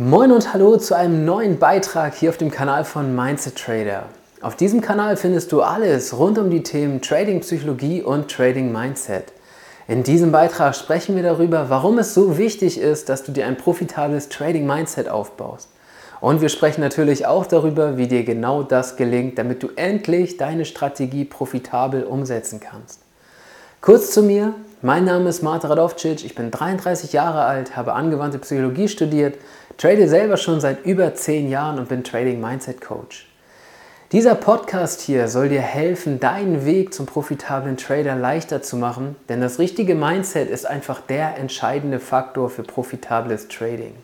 Moin und hallo zu einem neuen Beitrag hier auf dem Kanal von Mindset Trader. Auf diesem Kanal findest du alles rund um die Themen Trading Psychologie und Trading Mindset. In diesem Beitrag sprechen wir darüber, warum es so wichtig ist, dass du dir ein profitables Trading Mindset aufbaust. Und wir sprechen natürlich auch darüber, wie dir genau das gelingt, damit du endlich deine Strategie profitabel umsetzen kannst. Kurz zu mir, mein Name ist Marta Radovcic, ich bin 33 Jahre alt, habe angewandte Psychologie studiert, trade selber schon seit über 10 Jahren und bin Trading Mindset Coach. Dieser Podcast hier soll dir helfen, deinen Weg zum profitablen Trader leichter zu machen, denn das richtige Mindset ist einfach der entscheidende Faktor für profitables Trading.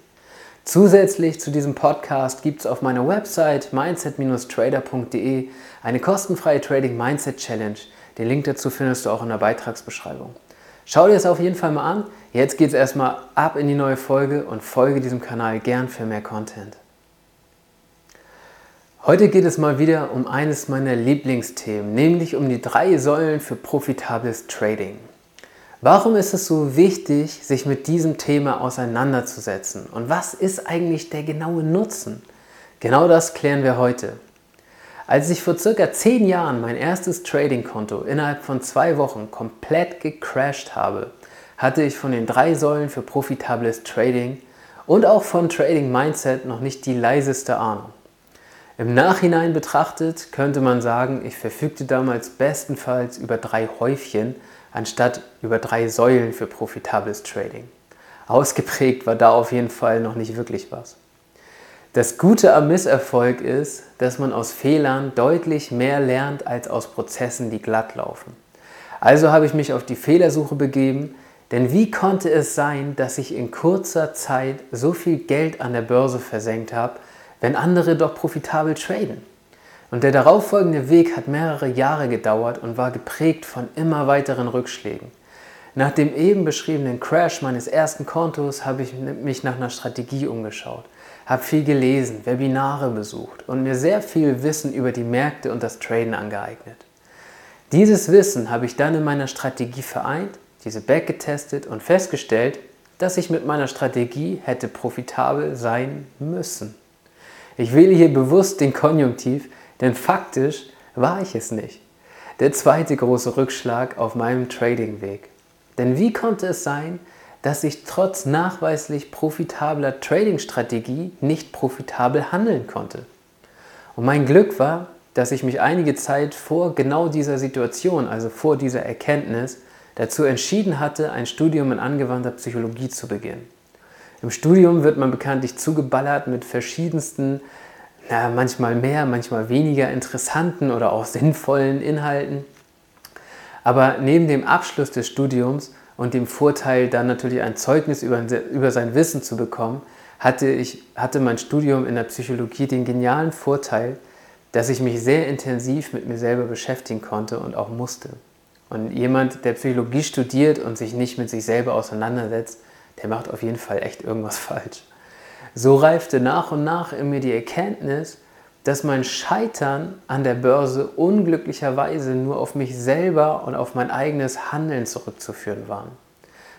Zusätzlich zu diesem Podcast gibt es auf meiner Website mindset-trader.de eine kostenfreie Trading Mindset Challenge. Den Link dazu findest du auch in der Beitragsbeschreibung. Schau dir das auf jeden Fall mal an. Jetzt geht es erstmal ab in die neue Folge und folge diesem Kanal gern für mehr Content. Heute geht es mal wieder um eines meiner Lieblingsthemen, nämlich um die drei Säulen für profitables Trading. Warum ist es so wichtig, sich mit diesem Thema auseinanderzusetzen? Und was ist eigentlich der genaue Nutzen? Genau das klären wir heute. Als ich vor circa 10 Jahren mein erstes Trading-Konto innerhalb von zwei Wochen komplett gecrashed habe, hatte ich von den drei Säulen für profitables Trading und auch von Trading Mindset noch nicht die leiseste Ahnung. Im Nachhinein betrachtet könnte man sagen, ich verfügte damals bestenfalls über drei Häufchen anstatt über drei Säulen für profitables Trading. Ausgeprägt war da auf jeden Fall noch nicht wirklich was. Das Gute am Misserfolg ist, dass man aus Fehlern deutlich mehr lernt als aus Prozessen, die glatt laufen. Also habe ich mich auf die Fehlersuche begeben, denn wie konnte es sein, dass ich in kurzer Zeit so viel Geld an der Börse versenkt habe, wenn andere doch profitabel traden? Und der darauffolgende Weg hat mehrere Jahre gedauert und war geprägt von immer weiteren Rückschlägen. Nach dem eben beschriebenen Crash meines ersten Kontos habe ich mich nach einer Strategie umgeschaut habe viel gelesen, Webinare besucht und mir sehr viel Wissen über die Märkte und das Traden angeeignet. Dieses Wissen habe ich dann in meiner Strategie vereint, diese backgetestet und festgestellt, dass ich mit meiner Strategie hätte profitabel sein müssen. Ich wähle hier bewusst den Konjunktiv, denn faktisch war ich es nicht. Der zweite große Rückschlag auf meinem Trading-Weg. Denn wie konnte es sein, dass ich trotz nachweislich profitabler Trading-Strategie nicht profitabel handeln konnte. Und mein Glück war, dass ich mich einige Zeit vor genau dieser Situation, also vor dieser Erkenntnis, dazu entschieden hatte, ein Studium in angewandter Psychologie zu beginnen. Im Studium wird man bekanntlich zugeballert mit verschiedensten, na, manchmal mehr, manchmal weniger interessanten oder auch sinnvollen Inhalten. Aber neben dem Abschluss des Studiums und dem Vorteil, dann natürlich ein Zeugnis über, über sein Wissen zu bekommen, hatte, ich, hatte mein Studium in der Psychologie den genialen Vorteil, dass ich mich sehr intensiv mit mir selber beschäftigen konnte und auch musste. Und jemand, der Psychologie studiert und sich nicht mit sich selber auseinandersetzt, der macht auf jeden Fall echt irgendwas falsch. So reifte nach und nach in mir die Erkenntnis, dass mein Scheitern an der Börse unglücklicherweise nur auf mich selber und auf mein eigenes Handeln zurückzuführen war.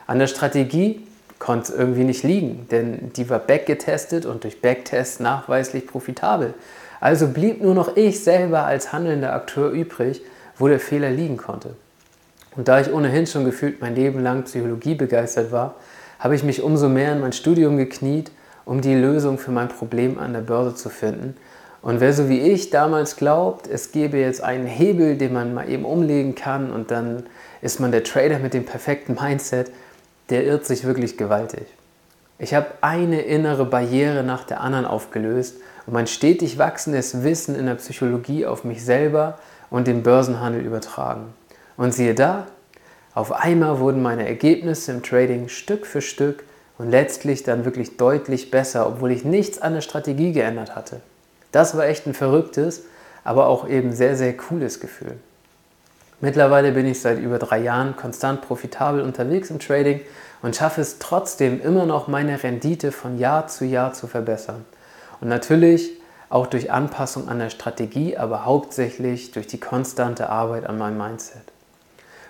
An der Strategie konnte es irgendwie nicht liegen, denn die war backgetestet und durch Backtest nachweislich profitabel. Also blieb nur noch ich selber als handelnder Akteur übrig, wo der Fehler liegen konnte. Und da ich ohnehin schon gefühlt mein Leben lang Psychologie begeistert war, habe ich mich umso mehr in mein Studium gekniet, um die Lösung für mein Problem an der Börse zu finden und wer so wie ich damals glaubt, es gäbe jetzt einen Hebel, den man mal eben umlegen kann und dann ist man der Trader mit dem perfekten Mindset, der irrt sich wirklich gewaltig. Ich habe eine innere Barriere nach der anderen aufgelöst und mein stetig wachsendes Wissen in der Psychologie auf mich selber und den Börsenhandel übertragen. Und siehe da, auf einmal wurden meine Ergebnisse im Trading Stück für Stück und letztlich dann wirklich deutlich besser, obwohl ich nichts an der Strategie geändert hatte. Das war echt ein verrücktes, aber auch eben sehr, sehr cooles Gefühl. Mittlerweile bin ich seit über drei Jahren konstant profitabel unterwegs im Trading und schaffe es trotzdem immer noch, meine Rendite von Jahr zu Jahr zu verbessern. Und natürlich auch durch Anpassung an der Strategie, aber hauptsächlich durch die konstante Arbeit an meinem Mindset.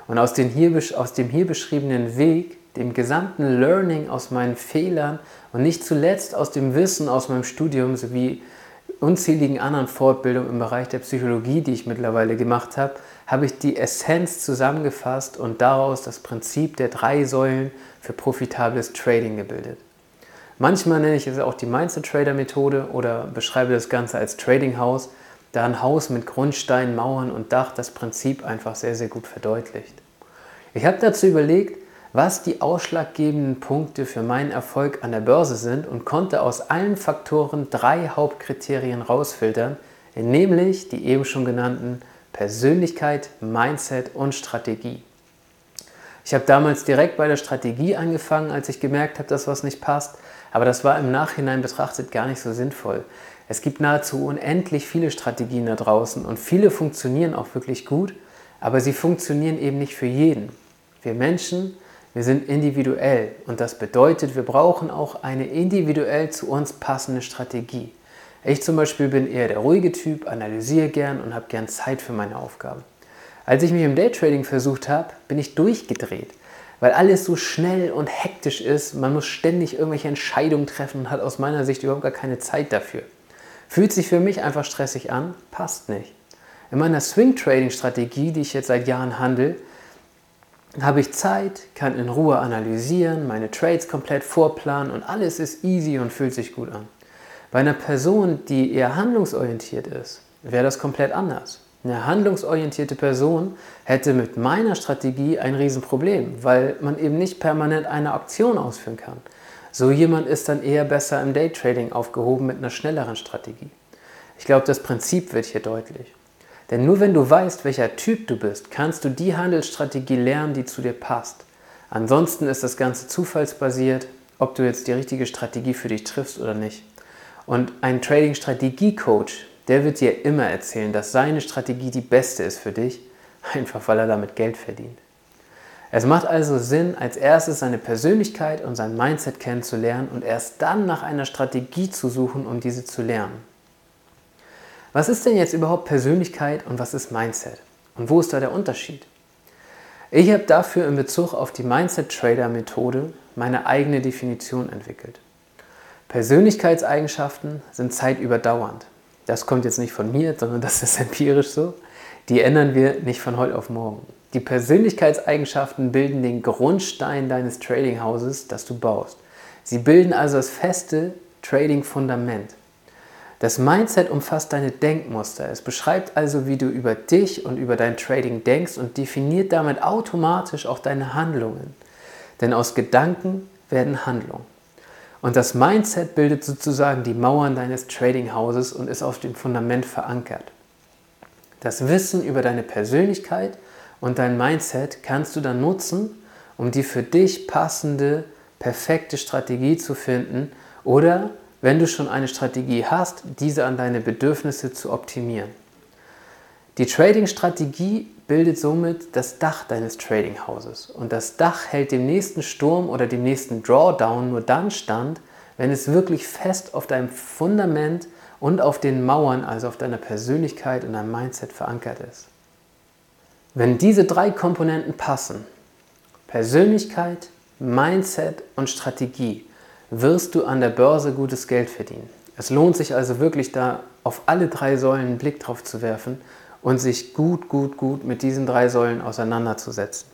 Und aus, hier, aus dem hier beschriebenen Weg dem gesamten Learning aus meinen Fehlern und nicht zuletzt aus dem Wissen aus meinem Studium sowie unzähligen anderen Fortbildungen im Bereich der Psychologie, die ich mittlerweile gemacht habe, habe ich die Essenz zusammengefasst und daraus das Prinzip der drei Säulen für profitables Trading gebildet. Manchmal nenne ich es auch die Mindset Trader Methode oder beschreibe das Ganze als Trading House, da ein Haus mit Grundsteinen, Mauern und Dach das Prinzip einfach sehr, sehr gut verdeutlicht. Ich habe dazu überlegt, was die ausschlaggebenden Punkte für meinen Erfolg an der Börse sind und konnte aus allen Faktoren drei Hauptkriterien rausfiltern, nämlich die eben schon genannten Persönlichkeit, Mindset und Strategie. Ich habe damals direkt bei der Strategie angefangen, als ich gemerkt habe, dass was nicht passt, aber das war im Nachhinein betrachtet gar nicht so sinnvoll. Es gibt nahezu unendlich viele Strategien da draußen und viele funktionieren auch wirklich gut, aber sie funktionieren eben nicht für jeden. Wir Menschen wir sind individuell und das bedeutet, wir brauchen auch eine individuell zu uns passende Strategie. Ich zum Beispiel bin eher der ruhige Typ, analysiere gern und habe gern Zeit für meine Aufgaben. Als ich mich im Daytrading versucht habe, bin ich durchgedreht, weil alles so schnell und hektisch ist. Man muss ständig irgendwelche Entscheidungen treffen und hat aus meiner Sicht überhaupt gar keine Zeit dafür. Fühlt sich für mich einfach stressig an, passt nicht. In meiner Swing-Trading-Strategie, die ich jetzt seit Jahren handle, habe ich Zeit, kann in Ruhe analysieren, meine Trades komplett vorplanen und alles ist easy und fühlt sich gut an. Bei einer Person, die eher handlungsorientiert ist, wäre das komplett anders. Eine handlungsorientierte Person hätte mit meiner Strategie ein Riesenproblem, weil man eben nicht permanent eine Aktion ausführen kann. So jemand ist dann eher besser im Daytrading aufgehoben mit einer schnelleren Strategie. Ich glaube, das Prinzip wird hier deutlich. Denn nur wenn du weißt, welcher Typ du bist, kannst du die Handelsstrategie lernen, die zu dir passt. Ansonsten ist das Ganze zufallsbasiert, ob du jetzt die richtige Strategie für dich triffst oder nicht. Und ein Trading-Strategie-Coach, der wird dir immer erzählen, dass seine Strategie die beste ist für dich, einfach weil er damit Geld verdient. Es macht also Sinn, als erstes seine Persönlichkeit und sein Mindset kennenzulernen und erst dann nach einer Strategie zu suchen, um diese zu lernen. Was ist denn jetzt überhaupt Persönlichkeit und was ist Mindset? Und wo ist da der Unterschied? Ich habe dafür in Bezug auf die Mindset Trader Methode meine eigene Definition entwickelt. Persönlichkeitseigenschaften sind zeitüberdauernd. Das kommt jetzt nicht von mir, sondern das ist empirisch so. Die ändern wir nicht von heute auf morgen. Die Persönlichkeitseigenschaften bilden den Grundstein deines Trading-Hauses, das du baust. Sie bilden also das feste Trading-Fundament. Das Mindset umfasst deine Denkmuster. Es beschreibt also, wie du über dich und über dein Trading denkst und definiert damit automatisch auch deine Handlungen. Denn aus Gedanken werden Handlungen. Und das Mindset bildet sozusagen die Mauern deines Trading-Hauses und ist auf dem Fundament verankert. Das Wissen über deine Persönlichkeit und dein Mindset kannst du dann nutzen, um die für dich passende, perfekte Strategie zu finden oder wenn du schon eine Strategie hast, diese an deine Bedürfnisse zu optimieren. Die Trading-Strategie bildet somit das Dach deines Trading-Hauses und das Dach hält dem nächsten Sturm oder dem nächsten Drawdown nur dann stand, wenn es wirklich fest auf deinem Fundament und auf den Mauern, also auf deiner Persönlichkeit und deinem Mindset verankert ist. Wenn diese drei Komponenten passen, Persönlichkeit, Mindset und Strategie, wirst du an der Börse gutes Geld verdienen. Es lohnt sich also wirklich da auf alle drei Säulen einen Blick drauf zu werfen und sich gut, gut, gut mit diesen drei Säulen auseinanderzusetzen.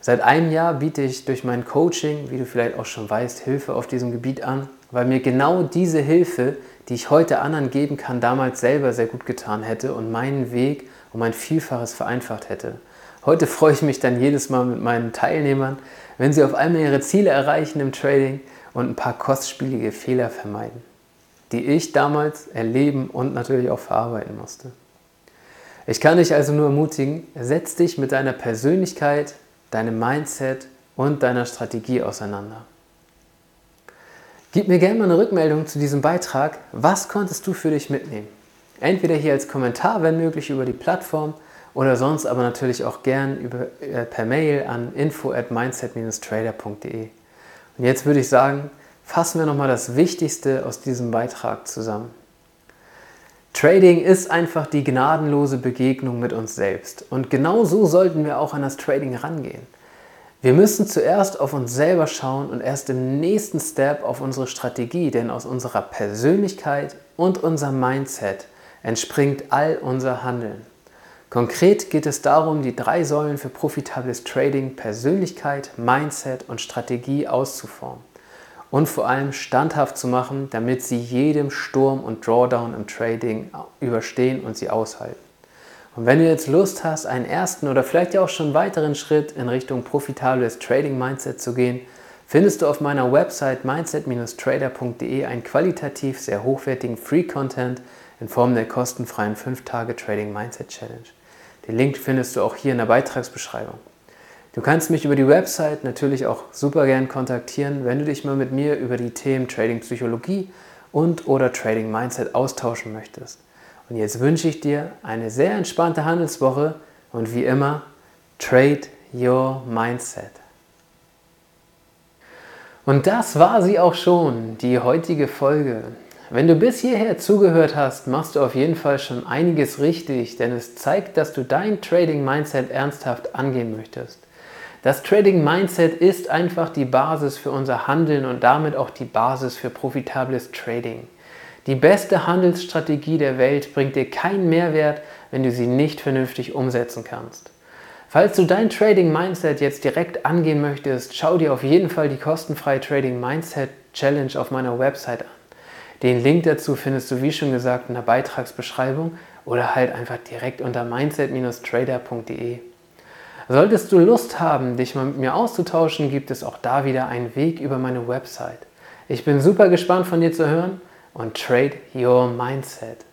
Seit einem Jahr biete ich durch mein Coaching, wie du vielleicht auch schon weißt, Hilfe auf diesem Gebiet an, weil mir genau diese Hilfe, die ich heute anderen geben kann, damals selber sehr gut getan hätte und meinen Weg um ein Vielfaches vereinfacht hätte. Heute freue ich mich dann jedes Mal mit meinen Teilnehmern, wenn sie auf einmal ihre Ziele erreichen im Trading und ein paar kostspielige Fehler vermeiden, die ich damals erleben und natürlich auch verarbeiten musste. Ich kann dich also nur ermutigen, setz dich mit deiner Persönlichkeit, deinem Mindset und deiner Strategie auseinander. Gib mir gerne mal eine Rückmeldung zu diesem Beitrag. Was konntest du für dich mitnehmen? Entweder hier als Kommentar, wenn möglich, über die Plattform oder sonst aber natürlich auch gern über, äh, per Mail an info at mindset-trader.de. Und jetzt würde ich sagen, fassen wir nochmal das Wichtigste aus diesem Beitrag zusammen. Trading ist einfach die gnadenlose Begegnung mit uns selbst. Und genau so sollten wir auch an das Trading rangehen. Wir müssen zuerst auf uns selber schauen und erst im nächsten Step auf unsere Strategie, denn aus unserer Persönlichkeit und unserem Mindset entspringt all unser Handeln. Konkret geht es darum, die drei Säulen für profitables Trading Persönlichkeit, Mindset und Strategie auszuformen und vor allem standhaft zu machen, damit sie jedem Sturm und Drawdown im Trading überstehen und sie aushalten. Und wenn du jetzt Lust hast, einen ersten oder vielleicht ja auch schon weiteren Schritt in Richtung profitables Trading Mindset zu gehen, findest du auf meiner Website mindset-trader.de einen qualitativ sehr hochwertigen Free Content in Form der kostenfreien 5 Tage Trading Mindset Challenge. Den Link findest du auch hier in der Beitragsbeschreibung. Du kannst mich über die Website natürlich auch super gern kontaktieren, wenn du dich mal mit mir über die Themen Trading Psychologie und oder Trading Mindset austauschen möchtest. Und jetzt wünsche ich dir eine sehr entspannte Handelswoche und wie immer, trade your mindset. Und das war sie auch schon, die heutige Folge. Wenn du bis hierher zugehört hast, machst du auf jeden Fall schon einiges richtig, denn es zeigt, dass du dein Trading Mindset ernsthaft angehen möchtest. Das Trading Mindset ist einfach die Basis für unser Handeln und damit auch die Basis für profitables Trading. Die beste Handelsstrategie der Welt bringt dir keinen Mehrwert, wenn du sie nicht vernünftig umsetzen kannst. Falls du dein Trading Mindset jetzt direkt angehen möchtest, schau dir auf jeden Fall die kostenfreie Trading Mindset Challenge auf meiner Website an. Den Link dazu findest du, wie schon gesagt, in der Beitragsbeschreibung oder halt einfach direkt unter mindset-trader.de. Solltest du Lust haben, dich mal mit mir auszutauschen, gibt es auch da wieder einen Weg über meine Website. Ich bin super gespannt von dir zu hören und trade your mindset.